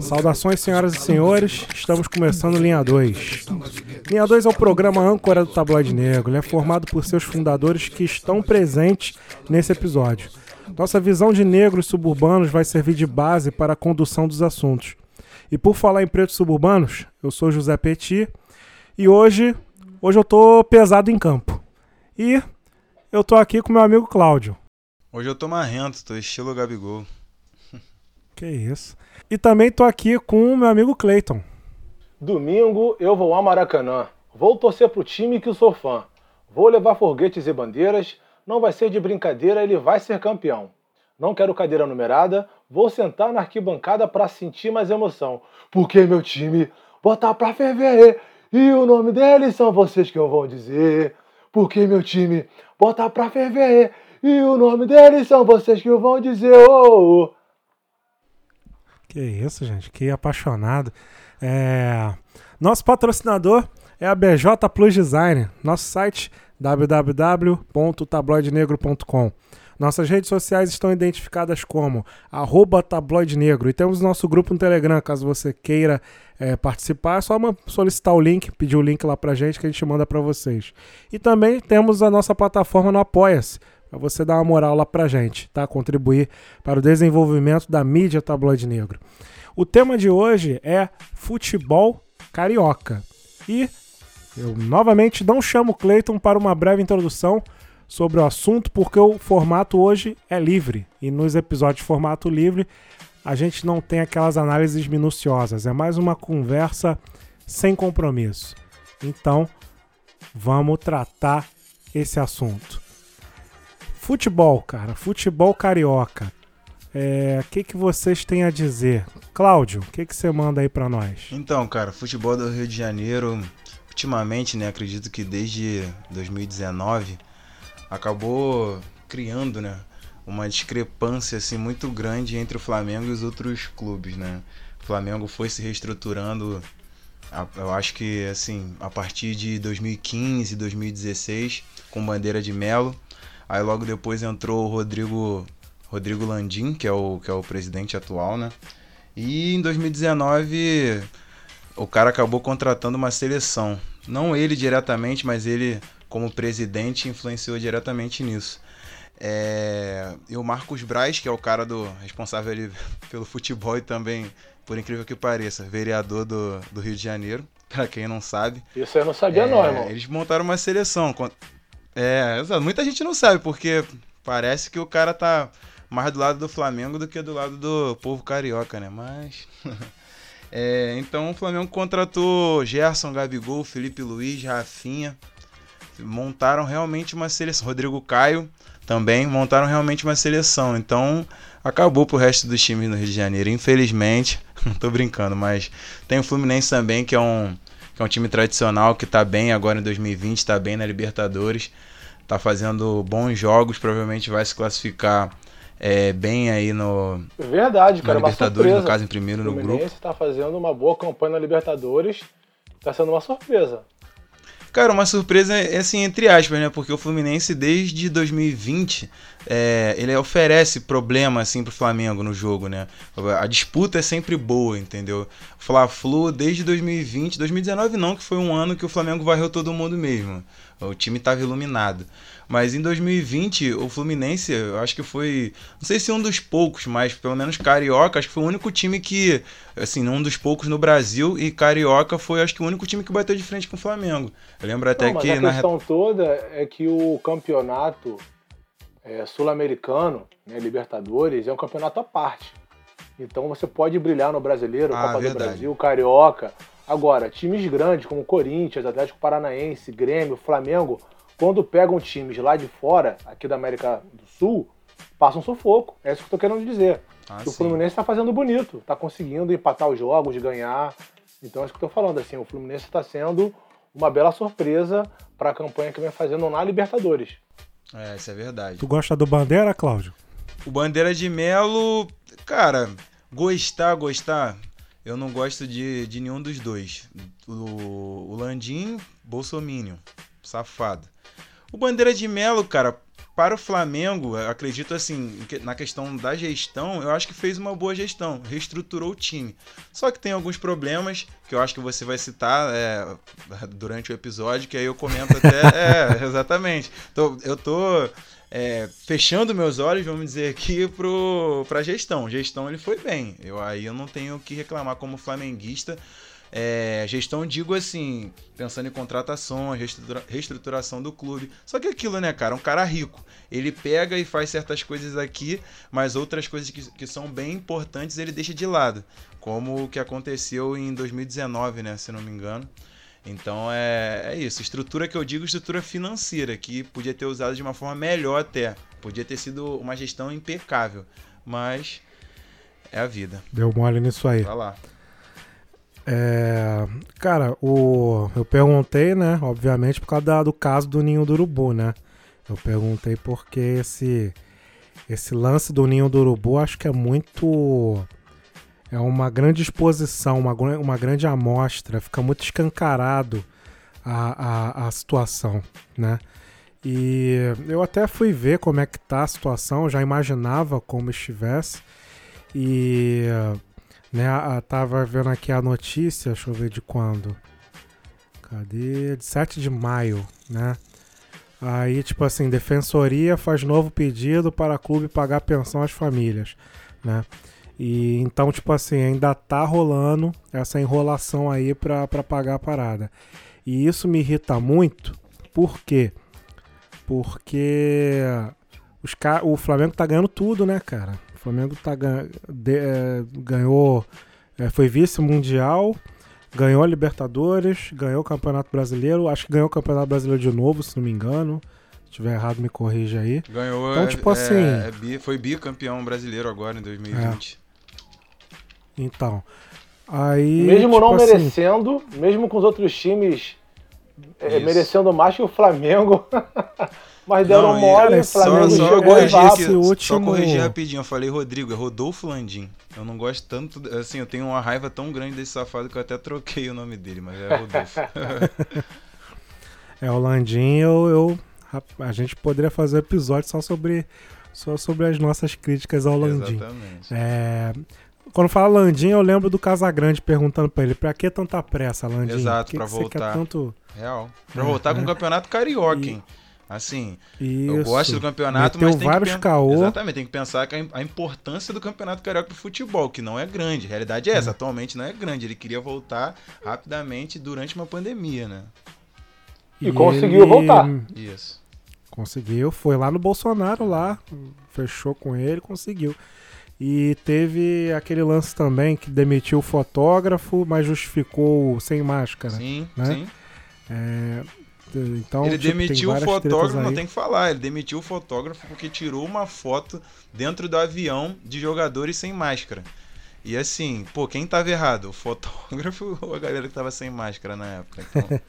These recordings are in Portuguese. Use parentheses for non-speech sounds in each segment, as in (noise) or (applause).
Saudações, senhoras e senhores. Estamos começando Linha 2. Linha 2 é o programa âncora do Tabloide Negro. Ele é formado por seus fundadores que estão presentes nesse episódio. Nossa visão de negros suburbanos vai servir de base para a condução dos assuntos. E por falar em pretos suburbanos, eu sou José Petit e hoje, hoje eu tô pesado em campo. E eu tô aqui com meu amigo Cláudio. Hoje eu tô marrento, tô estilo Gabigol. Que isso. E também tô aqui com o meu amigo Cleiton. Domingo eu vou ao Maracanã. Vou torcer pro time que sou fã. Vou levar foguetes e bandeiras. Não vai ser de brincadeira, ele vai ser campeão. Não quero cadeira numerada. Vou sentar na arquibancada para sentir mais emoção. Porque meu time botar pra ferver. E o nome deles são vocês que eu vou dizer. Porque meu time botar pra ferver. E o nome deles são vocês que vou dizer. Oh, oh. Que isso, gente, que apaixonado. É... Nosso patrocinador é a BJ Plus Design, nosso site www.tabloidenegro.com. Nossas redes sociais estão identificadas como arroba tabloidenegro e temos nosso grupo no Telegram, caso você queira é, participar, é só uma, solicitar o link, pedir o link lá pra gente que a gente manda para vocês. E também temos a nossa plataforma no Apoia-se, para você dar uma moral lá pra gente, tá? Contribuir para o desenvolvimento da mídia tabloide negro. O tema de hoje é futebol carioca. E eu novamente não chamo Cleiton para uma breve introdução sobre o assunto, porque o formato hoje é livre. E nos episódios de formato livre, a gente não tem aquelas análises minuciosas. É mais uma conversa sem compromisso. Então, vamos tratar esse assunto. Futebol, cara, futebol carioca. É, o que, que vocês têm a dizer? Cláudio, o que, que você manda aí para nós? Então, cara, futebol do Rio de Janeiro, ultimamente, né, acredito que desde 2019, acabou criando, né, uma discrepância assim muito grande entre o Flamengo e os outros clubes, né? O Flamengo foi se reestruturando, eu acho que assim, a partir de 2015, 2016, com bandeira de Melo. Aí logo depois entrou o Rodrigo Rodrigo Landim, que é o que é o presidente atual, né? E em 2019 o cara acabou contratando uma seleção. Não ele diretamente, mas ele como presidente influenciou diretamente nisso. É... E o Marcos Braz, que é o cara do responsável ali (laughs) pelo futebol e também, por incrível que pareça, vereador do, do Rio de Janeiro, (laughs) para quem não sabe. Isso eu não sabia é... não, irmão. Eles montaram uma seleção. É, muita gente não sabe, porque parece que o cara tá mais do lado do Flamengo do que do lado do povo carioca, né? Mas. (laughs) é, então o Flamengo contratou Gerson, Gabigol, Felipe Luiz, Rafinha. Montaram realmente uma seleção. Rodrigo Caio também montaram realmente uma seleção. Então acabou pro resto dos times no Rio de Janeiro. Infelizmente, (laughs) não tô brincando, mas tem o Fluminense também, que é um que é um time tradicional que está bem agora em 2020, está bem na Libertadores, está fazendo bons jogos, provavelmente vai se classificar é, bem aí no verdade, cara, na Libertadores, no caso em primeiro no grupo. está fazendo uma boa campanha na Libertadores, está sendo uma surpresa. Cara, uma surpresa é assim, entre aspas, né? Porque o Fluminense, desde 2020, é, ele oferece problema, assim, pro Flamengo no jogo, né? A disputa é sempre boa, entendeu? O Fla-Flu, desde 2020, 2019 não, que foi um ano que o Flamengo varreu todo mundo mesmo. O time estava iluminado. Mas em 2020, o Fluminense, eu acho que foi, não sei se um dos poucos, mas pelo menos carioca, acho que foi o único time que, assim, um dos poucos no Brasil e carioca foi, acho que o único time que bateu de frente com o Flamengo. Eu lembro até não, que a questão toda é que o campeonato é, sul-americano, né, Libertadores, é um campeonato à parte. Então você pode brilhar no brasileiro, ah, Copa verdade. do Brasil, Carioca. Agora, times grandes como Corinthians, Atlético Paranaense, Grêmio, Flamengo, quando pegam times lá de fora, aqui da América do Sul, passam sufoco. É isso que eu tô querendo dizer. Ah, o Fluminense está fazendo bonito, está conseguindo empatar os jogos, ganhar. Então é isso que eu tô falando, assim, o Fluminense está sendo uma bela surpresa para a campanha que vem fazendo na Libertadores. É, isso é verdade. Tu gosta do Bandeira, Cláudio? O Bandeira de Melo, cara, gostar, gostar, eu não gosto de, de nenhum dos dois. O, o Landim, Bolsominion, safado. O Bandeira de Melo, cara, para o Flamengo, acredito assim, na questão da gestão, eu acho que fez uma boa gestão, reestruturou o time. Só que tem alguns problemas que eu acho que você vai citar é, durante o episódio, que aí eu comento até. (laughs) é, exatamente. Tô, eu tô é, fechando meus olhos, vamos dizer aqui, para a gestão. Gestão ele foi bem. Eu, aí eu não tenho o que reclamar como flamenguista. É, gestão, digo assim, pensando em contratação, reestrutura, reestruturação do clube. Só que aquilo, né, cara? Um cara rico. Ele pega e faz certas coisas aqui, mas outras coisas que, que são bem importantes ele deixa de lado. Como o que aconteceu em 2019, né? Se não me engano. Então é, é isso. Estrutura que eu digo, estrutura financeira, que podia ter usado de uma forma melhor até. Podia ter sido uma gestão impecável. Mas é a vida. Deu mole nisso aí. Vai lá. É, cara, o, eu perguntei, né? Obviamente, por causa da, do caso do Ninho do Urubu, né? Eu perguntei porque esse, esse lance do Ninho do Urubu acho que é muito. É uma grande exposição, uma, uma grande amostra, fica muito escancarado a, a, a situação, né? E eu até fui ver como é que tá a situação, já imaginava como estivesse. E né, a, tava vendo aqui a notícia, deixa eu ver de quando. Cadê? De 7 de maio, né? Aí, tipo assim, Defensoria faz novo pedido para clube pagar pensão às famílias, né? E então, tipo assim, ainda tá rolando essa enrolação aí pra pagar a parada. E isso me irrita muito, por quê? Porque os o Flamengo tá ganhando tudo, né, cara? O Flamengo tá, de, é, ganhou, é, foi vice-mundial, ganhou a Libertadores, ganhou o Campeonato Brasileiro, acho que ganhou o Campeonato Brasileiro de novo, se não me engano. Se tiver errado, me corrija aí. Ganhou, então, tipo é, assim, é, foi bicampeão brasileiro agora em 2020. É. Então, aí. Mesmo tipo não assim, merecendo, mesmo com os outros times é, merecendo mais que o Flamengo. (laughs) Mas deram não, mole, o Flamengo só, chegou e esse último... Só corrigir rapidinho, eu falei Rodrigo, é Rodolfo Landim. Eu não gosto tanto, assim, eu tenho uma raiva tão grande desse safado que eu até troquei o nome dele, mas é Rodolfo. (laughs) é, o Landim, eu, eu, a gente poderia fazer um episódio só sobre, só sobre as nossas críticas ao Landim. Exatamente. É, quando fala Landim, eu lembro do Casagrande perguntando pra ele, pra que tanta pressa, Landim? Exato, que pra que voltar. Tanto... Real. Pra é, voltar com o Campeonato Carioca, e... hein? Assim, Isso. eu gosto do campeonato, Meteu mas tem vários que caô. Exatamente, tem que pensar que a importância do campeonato carioca pro futebol, que não é grande. A realidade é essa, é. atualmente não é grande. Ele queria voltar rapidamente durante uma pandemia, né? E, e conseguiu ele... voltar. Isso. Conseguiu, foi lá no Bolsonaro lá, fechou com ele, conseguiu. E teve aquele lance também que demitiu o fotógrafo, mas justificou sem máscara. Sim, né? sim. É, então, ele tipo, demitiu o fotógrafo, não tem que falar, ele demitiu o fotógrafo porque tirou uma foto dentro do avião de jogadores sem máscara. E assim, pô, quem tava errado? O fotógrafo (laughs) ou a galera que tava sem máscara na época? Então...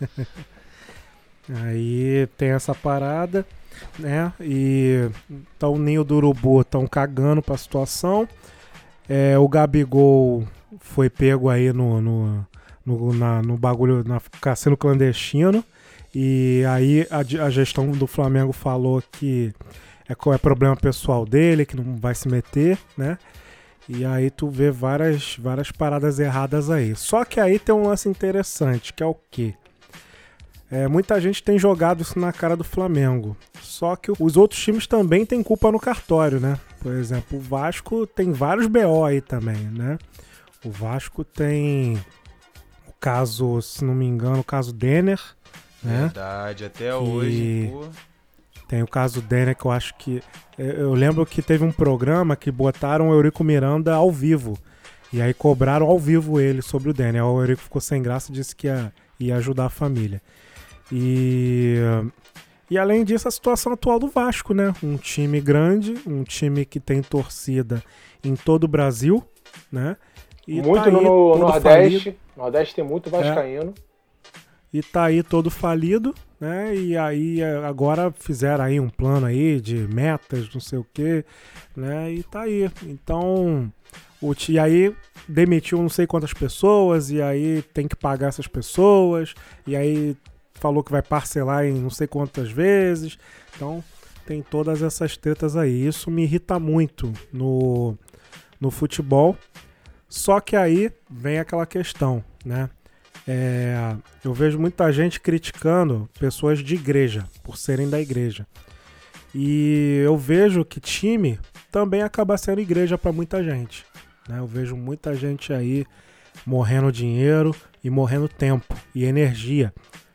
(laughs) Aí tem essa parada, né? E então o Ninho do Urubu estão cagando pra situação. É, o Gabigol foi pego aí no, no, no, na, no bagulho, na cassino clandestino. E aí a, a gestão do Flamengo falou que é, é problema pessoal dele, que não vai se meter, né? E aí tu vê várias, várias paradas erradas aí. Só que aí tem um lance interessante, que é o quê? É, muita gente tem jogado isso na cara do Flamengo. Só que os outros times também têm culpa no cartório, né? Por exemplo, o Vasco tem vários BO aí também, né? O Vasco tem o caso, se não me engano, o caso Denner, né? Verdade, até que... hoje. Pô. Tem o caso Denner que eu acho que. Eu lembro que teve um programa que botaram o Eurico Miranda ao vivo. E aí cobraram ao vivo ele sobre o Denner. O Eurico ficou sem graça e disse que ia, ia ajudar a família. E. E além disso, a situação atual do Vasco, né? Um time grande, um time que tem torcida em todo o Brasil, né? E muito tá no Nordeste. Falido. Nordeste tem muito vascaíno. É e tá aí todo falido, né? E aí é, agora fizeram aí um plano aí de metas, não sei o que, né? E tá aí. Então, o e aí demitiu não sei quantas pessoas e aí tem que pagar essas pessoas e aí falou que vai parcelar em não sei quantas vezes. Então, tem todas essas tretas aí. Isso me irrita muito no, no futebol. Só que aí vem aquela questão, né? É, eu vejo muita gente criticando pessoas de igreja por serem da igreja. E eu vejo que time também acaba sendo igreja para muita gente. Né? Eu vejo muita gente aí morrendo dinheiro e morrendo tempo e energia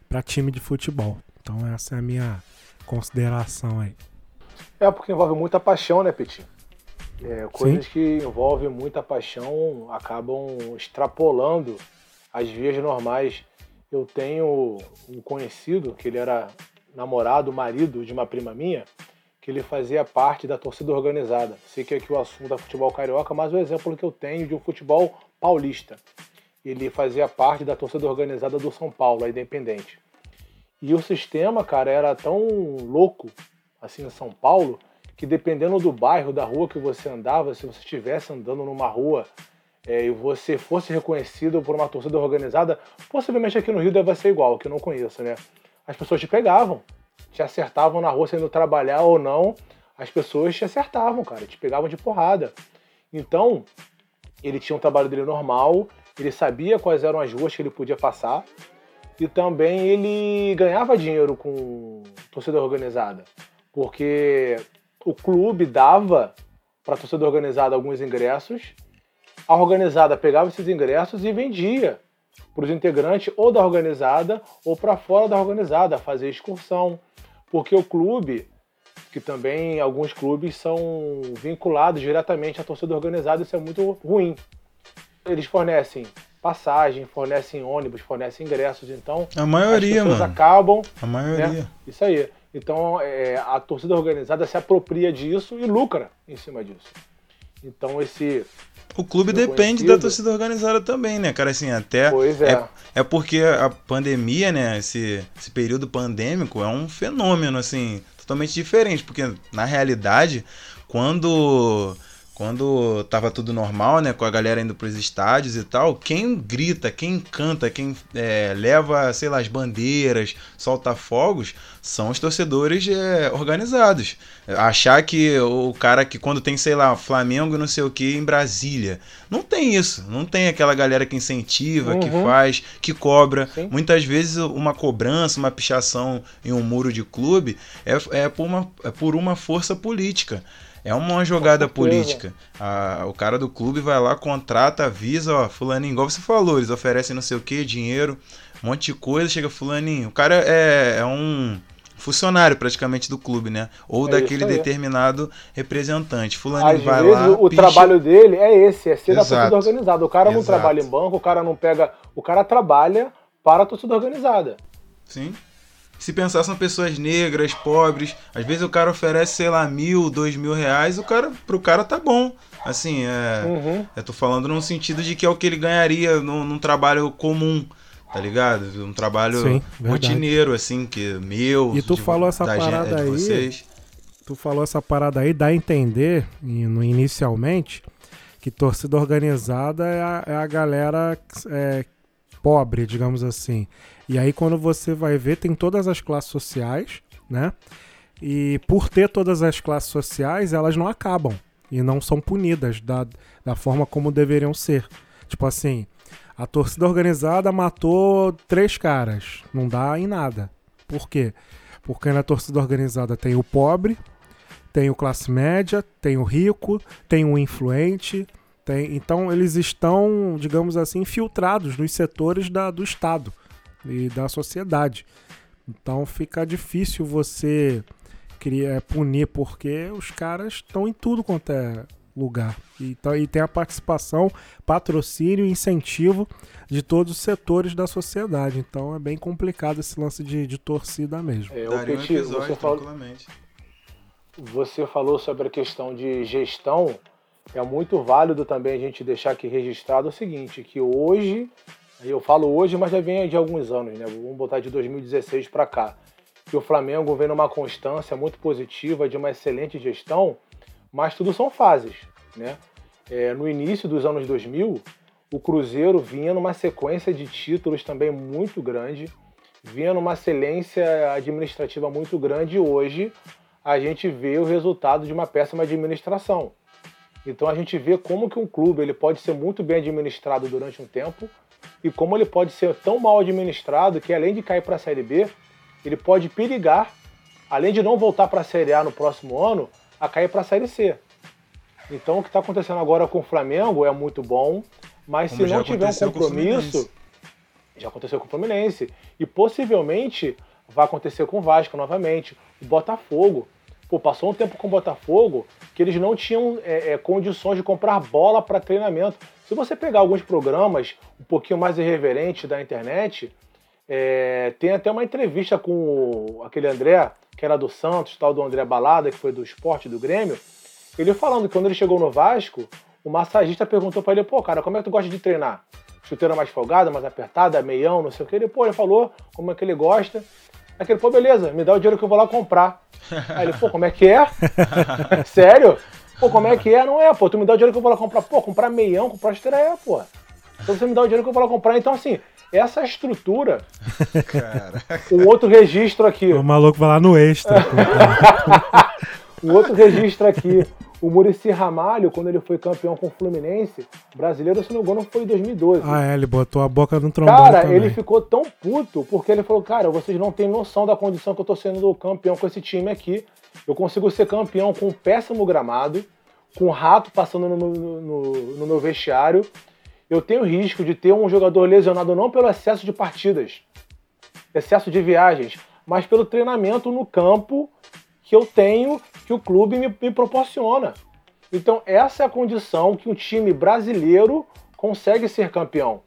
para time de futebol. Então essa é a minha consideração aí. É porque envolve muita paixão, né, Petit? É, coisas Sim. que envolvem muita paixão acabam extrapolando as vias normais. Eu tenho um conhecido que ele era namorado, marido de uma prima minha, que ele fazia parte da torcida organizada. Sei que aqui o assunto é futebol carioca, mas o exemplo que eu tenho de um futebol paulista. Ele fazia parte da torcida organizada do São Paulo, a Independente. E o sistema, cara, era tão louco assim em São Paulo que dependendo do bairro, da rua que você andava, se você estivesse andando numa rua é, e você fosse reconhecido por uma torcida organizada, possivelmente aqui no Rio deve ser igual, que eu não conheço, né? As pessoas te pegavam, te acertavam na rua, sendo trabalhar ou não, as pessoas te acertavam, cara, te pegavam de porrada. Então, ele tinha um trabalho dele normal, ele sabia quais eram as ruas que ele podia passar, e também ele ganhava dinheiro com torcida organizada, porque o clube dava para torcida organizada alguns ingressos a organizada pegava esses ingressos e vendia para os integrantes ou da organizada ou para fora da organizada, fazer excursão. Porque o clube, que também alguns clubes são vinculados diretamente à torcida organizada, isso é muito ruim. Eles fornecem passagem, fornecem ônibus, fornecem ingressos, então a maioria, as pessoas mano. acabam. A maioria. Né? Isso aí. Então é, a torcida organizada se apropria disso e lucra em cima disso. Então esse o clube depende da torcida organizada também, né, cara? Assim, até. Pois é. é. É, porque a pandemia, né? Esse, esse período pandêmico é um fenômeno, assim, totalmente diferente. Porque, na realidade, quando quando tava tudo normal, né, com a galera indo pros estádios e tal, quem grita, quem canta, quem é, leva, sei lá, as bandeiras, solta fogos, são os torcedores é, organizados. Achar que o cara que quando tem, sei lá, Flamengo e não sei o que em Brasília, não tem isso, não tem aquela galera que incentiva, uhum. que faz, que cobra. Sim. Muitas vezes uma cobrança, uma pichação em um muro de clube é, é, por, uma, é por uma força política. É uma jogada política. o cara do clube vai lá, contrata, avisa, ó, fulaninho, igual você falou, eles oferecem não sei o que, dinheiro, um monte de coisa, chega fulaninho. O cara é, é um funcionário praticamente do clube, né? Ou é daquele determinado representante. Fulaninho Às vai vezes, lá. O picha... trabalho dele é esse, é ser Exato. da torcida organizada. O cara não Exato. trabalha em banco, o cara não pega. O cara trabalha para a torcida organizada. Sim. Se pensar são pessoas negras, pobres, às vezes o cara oferece, sei lá, mil, dois mil reais, o cara, pro cara tá bom. Assim, é, uhum. eu tô falando num sentido de que é o que ele ganharia num, num trabalho comum, tá ligado? Um trabalho Sim, rotineiro, assim, que meu. E tu de, falou essa parada aí. Vocês. Tu falou essa parada aí, dá a entender, inicialmente, que torcida organizada é a, é a galera é, pobre, digamos assim. E aí quando você vai ver, tem todas as classes sociais, né? E por ter todas as classes sociais, elas não acabam e não são punidas da, da forma como deveriam ser. Tipo assim, a torcida organizada matou três caras, não dá em nada. Por quê? Porque na torcida organizada tem o pobre, tem o classe média, tem o rico, tem o influente, tem... então eles estão, digamos assim, infiltrados nos setores da, do Estado e da sociedade. Então fica difícil você criar, é, punir, porque os caras estão em tudo quanto é lugar. E, então, e tem a participação, patrocínio e incentivo de todos os setores da sociedade. Então é bem complicado esse lance de, de torcida mesmo. É, o Petit, um você, falou, você falou sobre a questão de gestão. É muito válido também a gente deixar aqui registrado o seguinte, que hoje eu falo hoje, mas já vem de alguns anos, né? Vamos botar de 2016 para cá. Que o Flamengo vem numa constância muito positiva, de uma excelente gestão, mas tudo são fases, né? É, no início dos anos 2000, o Cruzeiro vinha numa sequência de títulos também muito grande, vinha numa excelência administrativa muito grande e hoje a gente vê o resultado de uma péssima administração. Então a gente vê como que um clube ele pode ser muito bem administrado durante um tempo e como ele pode ser tão mal administrado que além de cair para a Série B, ele pode perigar, além de não voltar para a Série A no próximo ano, a cair para a Série C. Então o que está acontecendo agora com o Flamengo é muito bom, mas como se não tiver um compromisso, já aconteceu com o Fluminense e possivelmente vai acontecer com o Vasco novamente, o Botafogo. Pô, passou um tempo com o Botafogo que eles não tinham é, é, condições de comprar bola para treinamento. Se você pegar alguns programas um pouquinho mais irreverentes da internet, é, tem até uma entrevista com o, aquele André, que era do Santos, tal do André Balada, que foi do esporte do Grêmio, ele falando que quando ele chegou no Vasco, o massagista perguntou para ele, pô, cara, como é que tu gosta de treinar? Chuteira mais folgada, mais apertada, meião, não sei o que. Ele, pô, ele falou como é que ele gosta. Aquele, pô, beleza, me dá o dinheiro que eu vou lá comprar. (laughs) Aí ele, pô, como é que é? (laughs) Sério? Pô, como é que é? Não é, pô, tu me dá o dinheiro que eu vou lá comprar. Pô, comprar meião, comprar esteira é, pô. Então você me dá o dinheiro que eu vou lá comprar. Então, assim, essa estrutura. Caraca. Um outro registro aqui. O maluco vai lá no extra. (laughs) um outro registro aqui. O Murici Ramalho, quando ele foi campeão com o Fluminense, brasileiro, se não me engano, foi em 2012. Ah, é, ele botou a boca no trombone Cara, também. ele ficou tão puto, porque ele falou, cara, vocês não têm noção da condição que eu tô sendo campeão com esse time aqui. Eu consigo ser campeão com um péssimo gramado, com um rato passando no, no, no, no meu vestiário. Eu tenho risco de ter um jogador lesionado não pelo excesso de partidas, excesso de viagens, mas pelo treinamento no campo que eu tenho, que o clube me, me proporciona. Então, essa é a condição que um time brasileiro consegue ser campeão.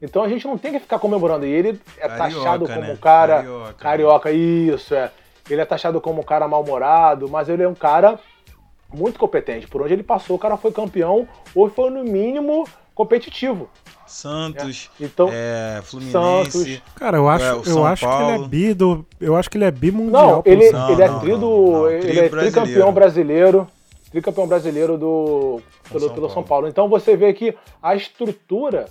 Então a gente não tem que ficar comemorando. E ele é carioca, taxado como né? um cara. Carioca. carioca, isso, é. Ele é taxado como um cara mal-humorado, mas ele é um cara muito competente. Por onde ele passou, o cara foi campeão, ou foi no mínimo competitivo. Santos, é. então, é, Fluminense. Santos. Cara, eu acho, é, eu acho que ele é bi do, eu acho que ele é bimundial. Não, ele, não, ele é tri do, ele é tricampeão brasileiro, tricampeão brasileiro do pelo São, pelo São Paulo. Então você vê que a estrutura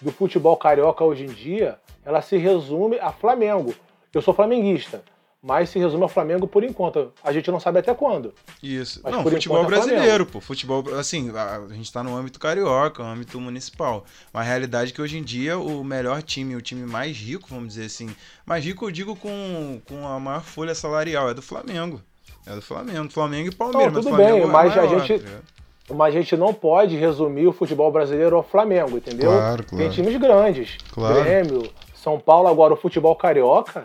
do futebol carioca hoje em dia, ela se resume a Flamengo. Eu sou flamenguista mas se resume ao Flamengo por enquanto. A gente não sabe até quando. Isso. Mas não, futebol é brasileiro, pô. Futebol, assim, a, a gente tá no âmbito carioca, âmbito municipal. Mas a realidade é que hoje em dia o melhor time, o time mais rico, vamos dizer assim, mais rico eu digo com, com a maior folha salarial, é do Flamengo. É do Flamengo. Flamengo e Palmeiras. Não, tudo bem, é mas maior, a gente. Tá mas a gente não pode resumir o futebol brasileiro ao Flamengo, entendeu? Claro, claro. Tem times grandes. Claro. Grêmio, São Paulo, agora o futebol carioca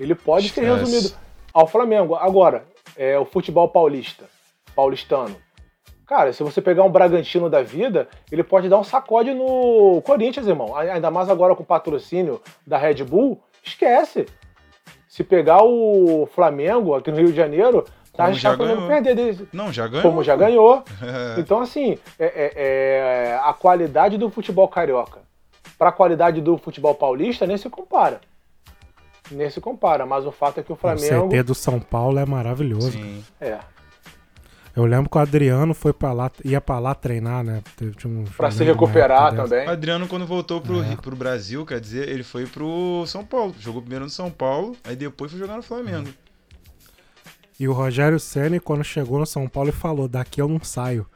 ele pode Esquece. ser resumido ao Flamengo. Agora, é, o futebol paulista, paulistano. Cara, se você pegar um Bragantino da vida, ele pode dar um sacode no Corinthians, irmão. Ainda mais agora com o patrocínio da Red Bull, esquece. Se pegar o Flamengo aqui no Rio de Janeiro, tá arriscado perder dele. Não, já ganhou. Como já ganhou. (laughs) então, assim, é, é, é, a qualidade do futebol carioca para a qualidade do futebol paulista nem se compara nem se compara, mas o fato é que o Flamengo. O CT do São Paulo é maravilhoso. Sim. É. Eu lembro que o Adriano foi para lá, ia para lá treinar, né? Um, para se recuperar também. O Adriano, quando voltou pro, é. pro Brasil, quer dizer, ele foi pro São Paulo. Jogou primeiro no São Paulo, aí depois foi jogar no Flamengo. E o Rogério Senna, quando chegou no São Paulo, ele falou: daqui eu não saio.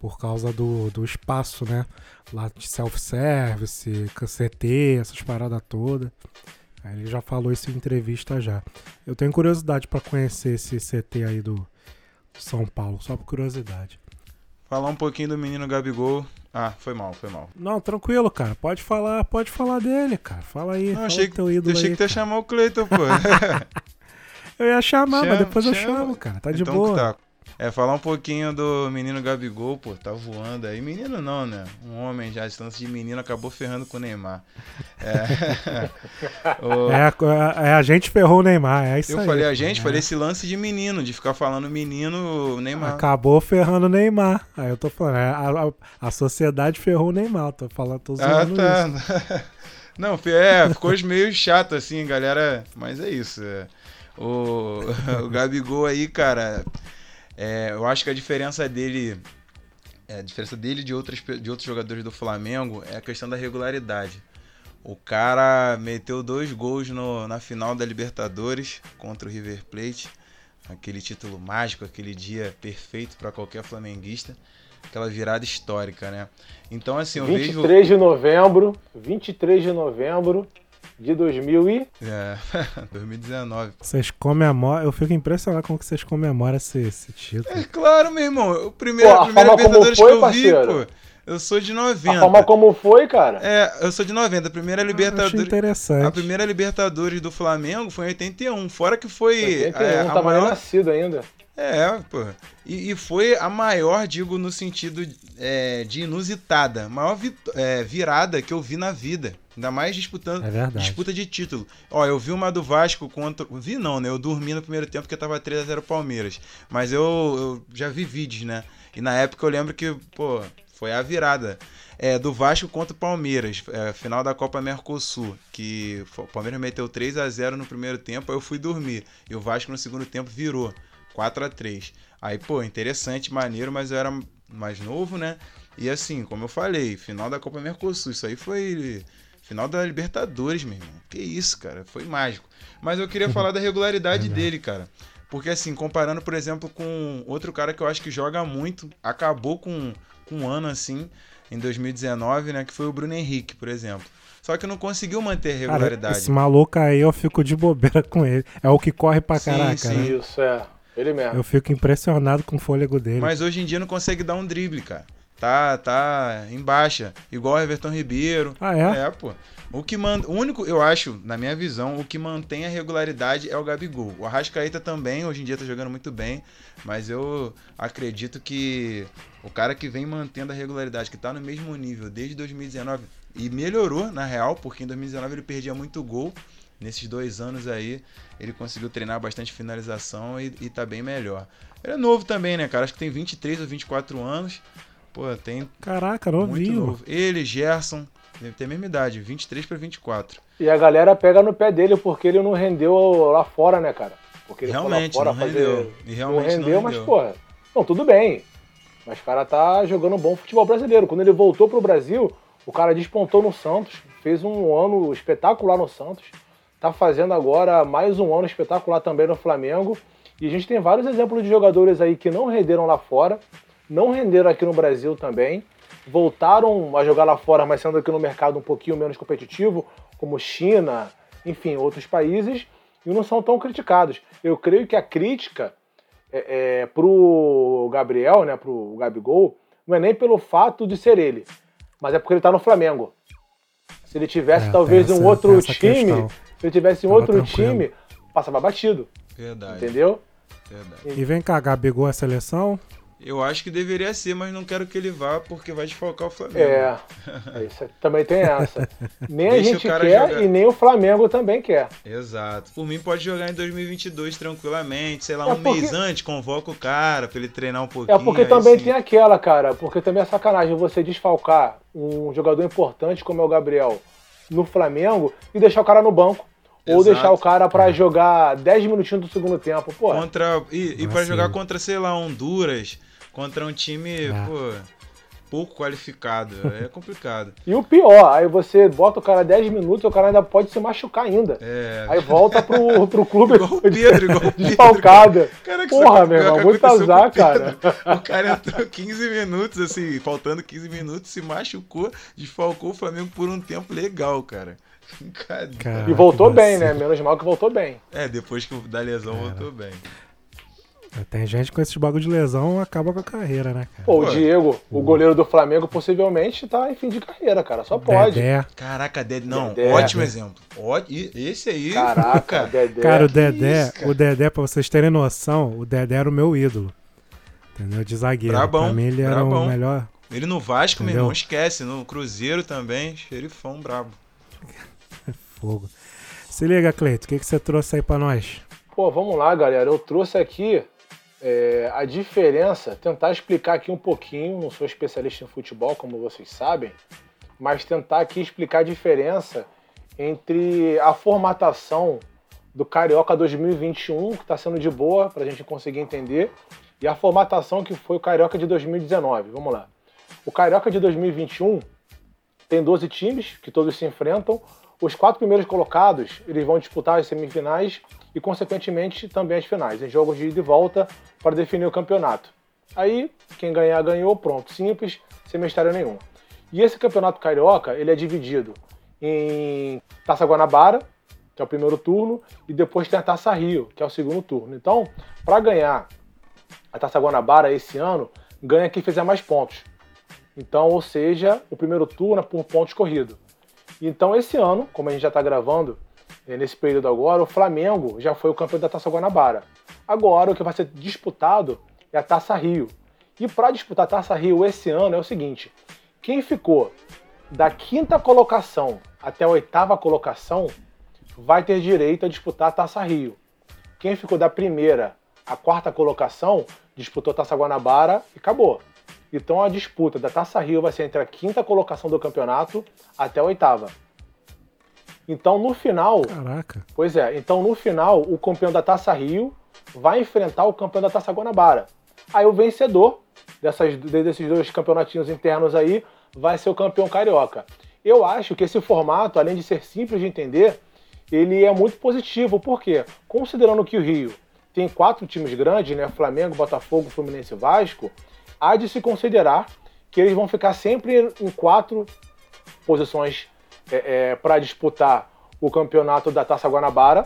Por causa do, do espaço, né? Lá de self-service, CT, essas paradas todas. Ele já falou isso em entrevista já. Eu tenho curiosidade para conhecer esse CT aí do, São Paulo, só por curiosidade. Falar um pouquinho do menino Gabigol. Ah, foi mal, foi mal. Não, tranquilo, cara. Pode falar, pode falar dele, cara. Fala aí. Não, fala achei, teu ídolo achei aí, que tu ia chamar o Cleiton, pô. (laughs) eu ia chamar, chama, mas depois chama. eu chamo, cara. Tá de então, boa. Tá. É, falar um pouquinho do menino Gabigol, pô, tá voando aí. Menino não, né? Um homem já, a distância de menino acabou ferrando com o Neymar. É, (laughs) o... é, é, a gente ferrou o Neymar, é isso Eu aí. Eu falei a gente, é. falei esse lance de menino, de ficar falando menino Neymar. Acabou ferrando o Neymar. Aí eu tô falando, é, a, a, a sociedade ferrou o Neymar, tô falando, tô ah, zoando ah, tá. (laughs) Não, é, ficou meio chato assim, galera, mas é isso. É. O, (laughs) o Gabigol aí, cara, é, eu acho que a diferença dele. É, a diferença dele de, outras, de outros jogadores do Flamengo é a questão da regularidade. O cara meteu dois gols no, na final da Libertadores contra o River Plate. aquele título mágico, aquele dia perfeito para qualquer flamenguista, aquela virada histórica, né? Então assim, eu 23 vejo de novembro, 23 de novembro de 2000 e... é, (laughs) 2019. Vocês comemoram. Eu fico impressionado com que vocês comemoram esse, esse título. É claro, meu irmão. O primeiro, Pô, a a primeira Libertadores foi, que eu parceiro. vi, pô. Eu sou de A 90. forma como foi, cara. É, eu sou de 90. A primeira Acho Libertadores. interessante. A primeira Libertadores do Flamengo foi em 81. Fora que foi. 81, é, a tava nem maior... nascido ainda. É, pô. E, e foi a maior, digo, no sentido é, de inusitada. Maior vi- é, virada que eu vi na vida. Ainda mais disputando. É. Disputa de título. Ó, eu vi uma do Vasco contra. Vi não, né? Eu dormi no primeiro tempo porque tava 3x0 Palmeiras. Mas eu, eu já vi vídeos, né? E na época eu lembro que, pô, foi a virada. É, do Vasco contra o Palmeiras, é, final da Copa Mercosul, que o Palmeiras meteu 3 a 0 no primeiro tempo, aí eu fui dormir. E o Vasco no segundo tempo virou 4 a 3 Aí, pô, interessante, maneiro, mas eu era mais novo, né? E assim, como eu falei, final da Copa Mercosul, isso aí foi final da Libertadores, meu irmão. Que isso, cara, foi mágico. Mas eu queria (laughs) falar da regularidade dele, cara. Porque assim, comparando, por exemplo, com outro cara que eu acho que joga muito, acabou com, com um ano assim, em 2019, né? Que foi o Bruno Henrique, por exemplo. Só que não conseguiu manter a Cara, regularidade. esse maluco aí eu fico de bobeira (laughs) com ele. É o que corre pra Sim, caraca, sim. né? Isso, é. Ele mesmo. Eu fico impressionado com o fôlego dele. Mas hoje em dia não consegue dar um drible, cara. Tá, tá em baixa. Igual o Everton Ribeiro. Ah, é? É, pô. O que manda, o único, eu acho, na minha visão, o que mantém a regularidade é o Gabigol. O Arrascaeta também, hoje em dia tá jogando muito bem, mas eu acredito que o cara que vem mantendo a regularidade, que tá no mesmo nível desde 2019 e melhorou, na real, porque em 2019 ele perdia muito gol. Nesses dois anos aí, ele conseguiu treinar bastante finalização e, e tá bem melhor. Ele é novo também, né, cara? Acho que tem 23 ou 24 anos. Pô, tem Caraca, muito novinho. novo. Ele, Gerson, deve ter a mesma idade, 23 para 24. E a galera pega no pé dele porque ele não rendeu lá fora, né, cara? Porque ele Realmente, foi lá não fora rendeu. fazer... E Não realmente não rendeu, mas, rendeu. porra. Não, tudo bem. Mas o cara tá jogando um bom futebol brasileiro. Quando ele voltou pro Brasil, o cara despontou no Santos, fez um ano espetacular no Santos. Tá fazendo agora mais um ano espetacular também no Flamengo. E a gente tem vários exemplos de jogadores aí que não renderam lá fora, não renderam aqui no Brasil também. Voltaram a jogar lá fora, mas sendo aqui no mercado um pouquinho menos competitivo, como China, enfim, outros países, e não são tão criticados. Eu creio que a crítica é, é, pro Gabriel, né, pro Gabigol, não é nem pelo fato de ser ele, mas é porque ele tá no Flamengo. Se ele tivesse É, talvez tem um essa- outro essa time, questão. se ele tivesse um Tava outro tranquilo. time, passava batido, Verdade, entendeu? verdade. E vem cá, Gabigol é seleção? Eu acho que deveria ser, mas não quero que ele vá porque vai desfalcar o Flamengo. É, é isso, também tem essa. Nem a gente quer jogar. e nem o Flamengo também quer. Exato. Por mim pode jogar em 2022 tranquilamente, sei lá, É um porque- mês antes, convoca o cara pra ele treinar um pouquinho. É porque também sim. tem aquela, cara, porque também é sacanagem você desfalcar um jogador importante como é o Gabriel no Flamengo e deixar o cara no banco. Ou Exato. deixar o cara pra jogar 10 minutinhos do segundo tempo. Pô, Contra, e e é jogar contra, sei lá, Honduras, contra um time, É. pô, pouco qualificado. É (laughs) complicado. E o pior, aí você bota o cara 10 minutos, o cara ainda pode se machucar ainda. É. Aí volta pro, pro clube Igual o Pedro, igual o (laughs) Pedro. desfalcado. Caraca, Porra, meu irmão, muito azar, cara. O cara entrou 15 minutos, assim, faltando 15 minutos, se machucou, desfalcou o Flamengo por um tempo legal, cara. Cadê? Cara, E voltou bem, né? Menos mal que voltou bem. É, depois que da lesão Cara. voltou bem. Tem gente com esses bagulho de lesão acaba com a carreira, né, cara? Pô, o Diego, o goleiro do Flamengo, possivelmente tá em fim de carreira, cara. Só pode. Dedé. Caraca, Dedé, não, Dedé. ótimo exemplo. Ó, esse aí, Caraca, cara, Dedé. Cara, o Dedé, isso, cara? o Dedé, pra vocês terem noção, o Dedé era o meu ídolo. Entendeu? De zagueiro. Brabão, pra mim ele era brabão. o melhor. ele no Vasco, meu Entendeu? irmão, esquece. No Cruzeiro também, xerifão brabo. (laughs) Fogo. Se liga, Cleito, o que, que você trouxe aí pra nós? Pô, vamos lá, galera. Eu trouxe aqui é, a diferença, tentar explicar aqui um pouquinho. Não sou especialista em futebol, como vocês sabem, mas tentar aqui explicar a diferença entre a formatação do Carioca 2021, que está sendo de boa para a gente conseguir entender, e a formatação que foi o Carioca de 2019. Vamos lá. O Carioca de 2021 tem 12 times que todos se enfrentam. Os quatro primeiros colocados eles vão disputar as semifinais e, consequentemente, também as finais, em jogos de ida e volta para definir o campeonato. Aí, quem ganhar, ganhou, pronto, simples, sem mistério nenhum. E esse campeonato carioca, ele é dividido em Taça Guanabara, que é o primeiro turno, e depois tem a Taça Rio, que é o segundo turno. Então, para ganhar a Taça Guanabara esse ano, ganha quem fizer mais pontos. Então, ou seja, o primeiro turno é por pontos corrido. Então, esse ano, como a gente já está gravando, é, nesse período agora, o Flamengo já foi o campeão da Taça Guanabara. Agora, o que vai ser disputado é a Taça Rio. E para disputar a Taça Rio esse ano é o seguinte: quem ficou da quinta colocação até a oitava colocação vai ter direito a disputar a Taça Rio. Quem ficou da primeira à quarta colocação disputou a Taça Guanabara e acabou. Então a disputa da Taça Rio vai ser entre a quinta colocação do campeonato até a oitava. Então no final. Caraca. Pois é, então no final o campeão da Taça Rio vai enfrentar o campeão da Taça Guanabara. Aí o vencedor dessas, desses dois campeonatinhos internos aí vai ser o campeão carioca. Eu acho que esse formato, além de ser simples de entender, ele é muito positivo. Por quê? Considerando que o Rio tem quatro times grandes, né? Flamengo, Botafogo, Fluminense e Vasco, há de se considerar que eles vão ficar sempre em quatro posições é, é, para disputar o campeonato da Taça Guanabara.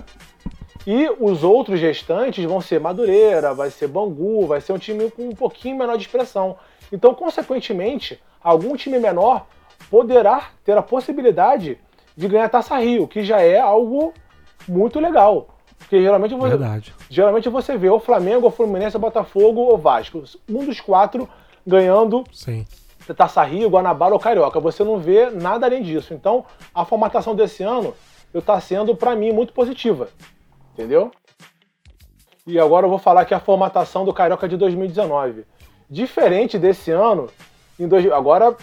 E os outros restantes vão ser Madureira, vai ser Bangu, vai ser um time com um pouquinho menor de expressão. Então, consequentemente, algum time menor poderá ter a possibilidade de ganhar a Taça Rio, que já é algo muito legal. Porque geralmente você, Verdade. geralmente você vê o Flamengo, o Fluminense, o Botafogo ou Vasco. Um dos quatro ganhando Sim. Taça Rio, Guanabara ou Carioca. Você não vê nada além disso. Então, a formatação desse ano está sendo, para mim, muito positiva. Entendeu? E agora eu vou falar aqui a formatação do Carioca de 2019. Diferente desse ano, em dois, agora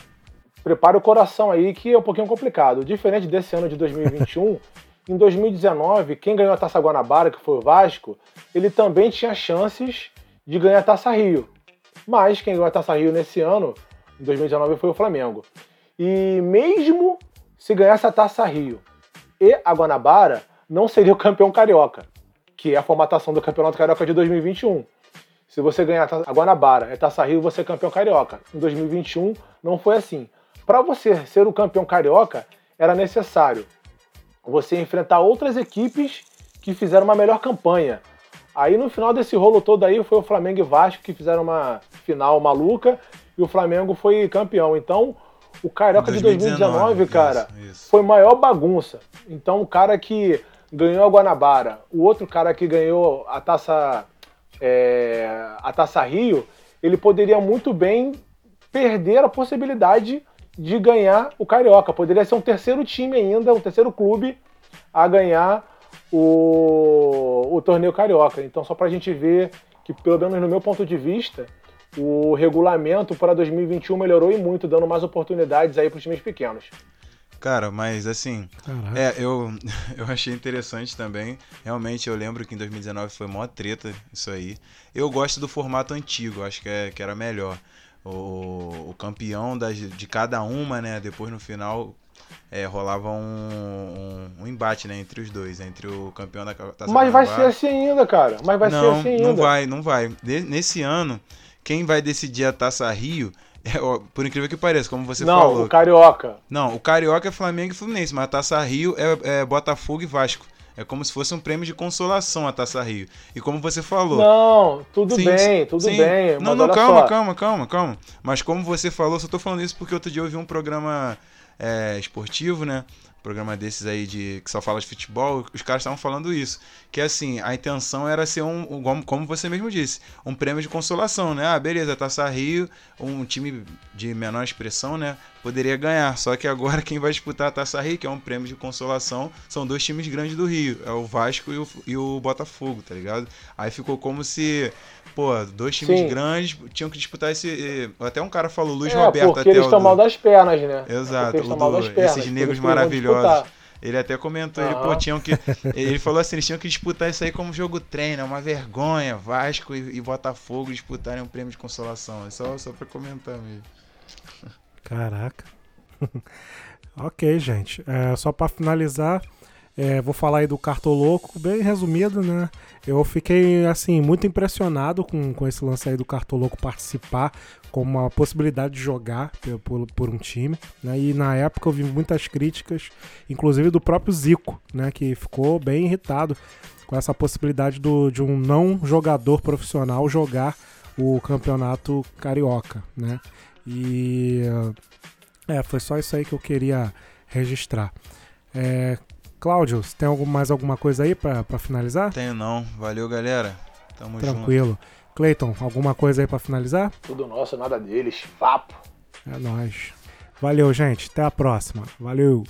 prepare o coração aí que é um pouquinho complicado. Diferente desse ano de 2021, (laughs) em 2019, quem ganhou a Taça Guanabara, que foi o Vasco, ele também tinha chances de ganhar a Taça Rio. Mas quem ganhou a Taça Rio nesse ano, em 2019, foi o Flamengo. E mesmo se ganhasse a Taça Rio e a Guanabara, não seria o campeão carioca, que é a formatação do Campeonato Carioca de 2021. Se você ganhar a Guanabara e a Taça Rio, você é campeão carioca. Em 2021 não foi assim. Para você ser o campeão carioca, era necessário você enfrentar outras equipes que fizeram uma melhor campanha. Aí no final desse rolo todo aí foi o Flamengo e Vasco que fizeram uma final maluca e o Flamengo foi campeão. Então, o Carioca 2019, de 2019, cara, isso, isso. foi maior bagunça. Então, o cara que ganhou a Guanabara, o outro cara que ganhou a Taça é, a Taça Rio, ele poderia muito bem perder a possibilidade de ganhar o Carioca. Poderia ser um terceiro time ainda, um terceiro clube a ganhar o, o torneio Carioca. Então, só para a gente ver que, pelo menos no meu ponto de vista, o regulamento para 2021 melhorou e muito, dando mais oportunidades aí para os times pequenos. Cara, mas assim, Caraca. é, eu, (laughs) eu achei interessante também. Realmente eu lembro que em 2019 foi mó treta isso aí. Eu gosto do formato antigo, acho que, é, que era melhor o, o campeão das, de cada uma, né? Depois no final é, rolava um, um, um, embate né, entre os dois, entre o campeão da Taça Mas vai ser assim ainda, cara. Mas vai não, ser assim ainda. Não vai, não vai. De, nesse ano, quem vai decidir a Taça Rio (laughs) é, ó, por incrível que pareça, como você não, falou. Não, o Carioca. Não, o Carioca é Flamengo e Fluminense, mas a Taça Rio é, é Botafogo e Vasco. É como se fosse um prêmio de consolação a Taça Rio. E como você falou. Não, tudo sim, bem, tudo sim. bem. Não, não, calma, só. calma, calma, calma. Mas como você falou, só tô falando isso porque outro dia eu vi um programa é, esportivo, né? Programa desses aí de que só fala de futebol, os caras estavam falando isso. Que assim, a intenção era ser um, um, como você mesmo disse, um prêmio de consolação, né? Ah, beleza, Taça Rio, um time de menor expressão, né? Poderia ganhar. Só que agora quem vai disputar a Taça Rio, que é um prêmio de consolação, são dois times grandes do Rio. É o Vasco e o, e o Botafogo, tá ligado? Aí ficou como se pô, dois times Sim. grandes tinham que disputar esse. Até um cara falou, Luiz é, Roberto. Porque eles estão do... mal das pernas, né? Exato, é do... pernas, esses negros maravilhosos. Ele até comentou, uhum. ele, pô, tinham que. (laughs) Ele falou assim, eles tinham que disputar isso aí como jogo treino, é uma vergonha. Vasco e, e Botafogo disputarem um prêmio de consolação. É só, só pra comentar mesmo. Caraca. (laughs) ok, gente. É, só para finalizar, É, vou falar aí do Cartoloco, bem resumido, né? Eu fiquei, assim, muito impressionado com, com esse lance aí do Cartoloco participar como uma possibilidade de jogar por, por um time, né? E na época eu vi muitas críticas, inclusive do próprio Zico, né? Que ficou bem irritado com essa possibilidade do, de um não jogador profissional jogar o campeonato carioca, né? E é, foi só isso aí que eu queria registrar. É, Cláudio, tem algum, mais alguma coisa aí para finalizar? Tenho não. Valeu, galera. Tamo Tranquilo. junto. Cleiton, alguma coisa aí para finalizar? Tudo nosso, nada deles. Vapo. É nóis. Valeu, gente. Até a próxima. Valeu.